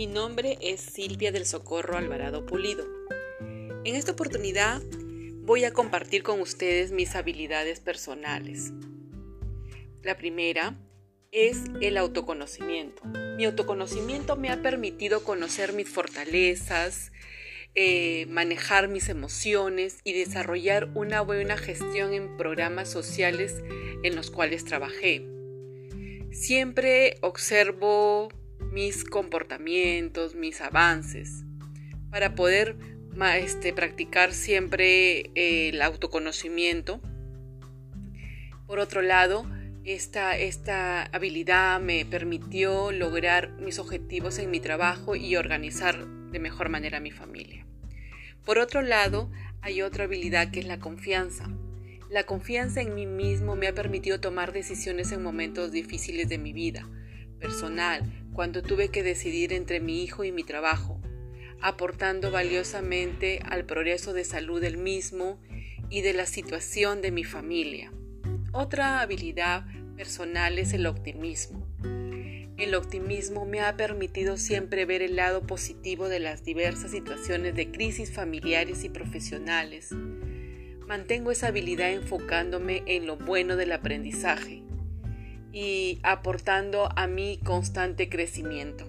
nombre es Silvia del Socorro Alvarado Pulido. En esta oportunidad voy a compartir con ustedes mis habilidades personales. La primera es el autoconocimiento. Mi autoconocimiento me ha permitido conocer mis fortalezas, eh, manejar mis emociones y desarrollar una buena gestión en programas sociales en los cuales trabajé. Siempre observo mis comportamientos, mis avances, para poder este, practicar siempre eh, el autoconocimiento. Por otro lado, esta, esta habilidad me permitió lograr mis objetivos en mi trabajo y organizar de mejor manera mi familia. Por otro lado, hay otra habilidad que es la confianza. La confianza en mí mismo me ha permitido tomar decisiones en momentos difíciles de mi vida personal, cuando tuve que decidir entre mi hijo y mi trabajo, aportando valiosamente al progreso de salud del mismo y de la situación de mi familia. Otra habilidad personal es el optimismo. El optimismo me ha permitido siempre ver el lado positivo de las diversas situaciones de crisis familiares y profesionales. Mantengo esa habilidad enfocándome en lo bueno del aprendizaje, y aportando a mi constante crecimiento.